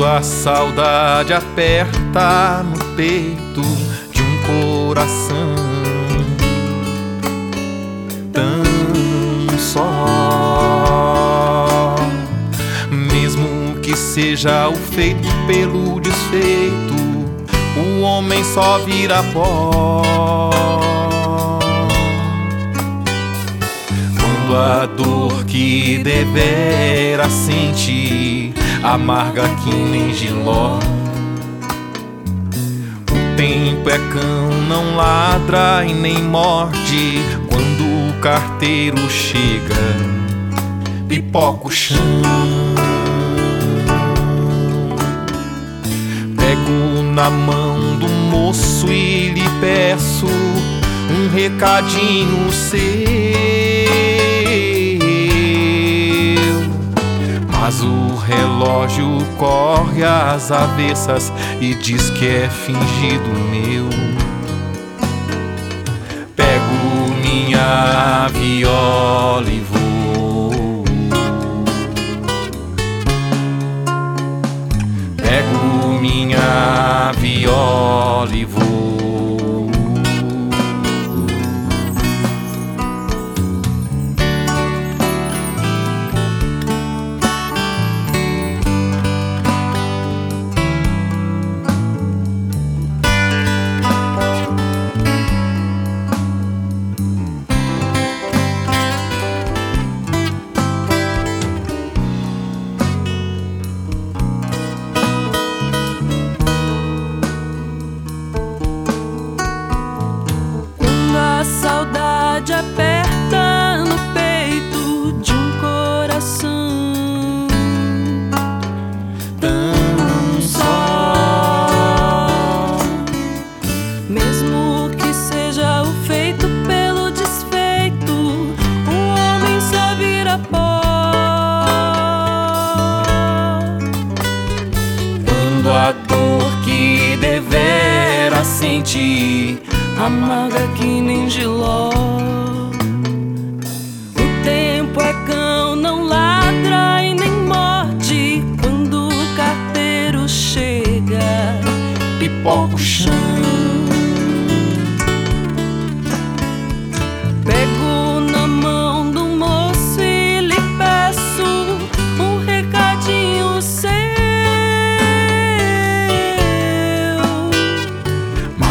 Quando a saudade aperta no peito de um coração tão só, mesmo que seja o feito pelo desfeito, o homem só vira pó. Quando a dor que devera sentir amarga que nem giló. O tempo é cão, não ladra e nem morde. Quando o carteiro chega, pipoca o chão. Pego na mão do moço e lhe peço um recadinho seu. O relógio corre às avessas e diz que é fingido meu. Pego minha viola e vou. Saudade aperta no peito de um coração tão só, mesmo que seja o feito pelo desfeito, o homem só vira pó. Quando a dor que devera sentir amarga que nem giló. O tempo é cão, não ladra e nem morde. Quando o carteiro chega, pipoca o chão.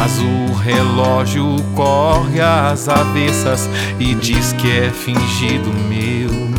Mas o relógio corre às avessas e diz que é fingido meu.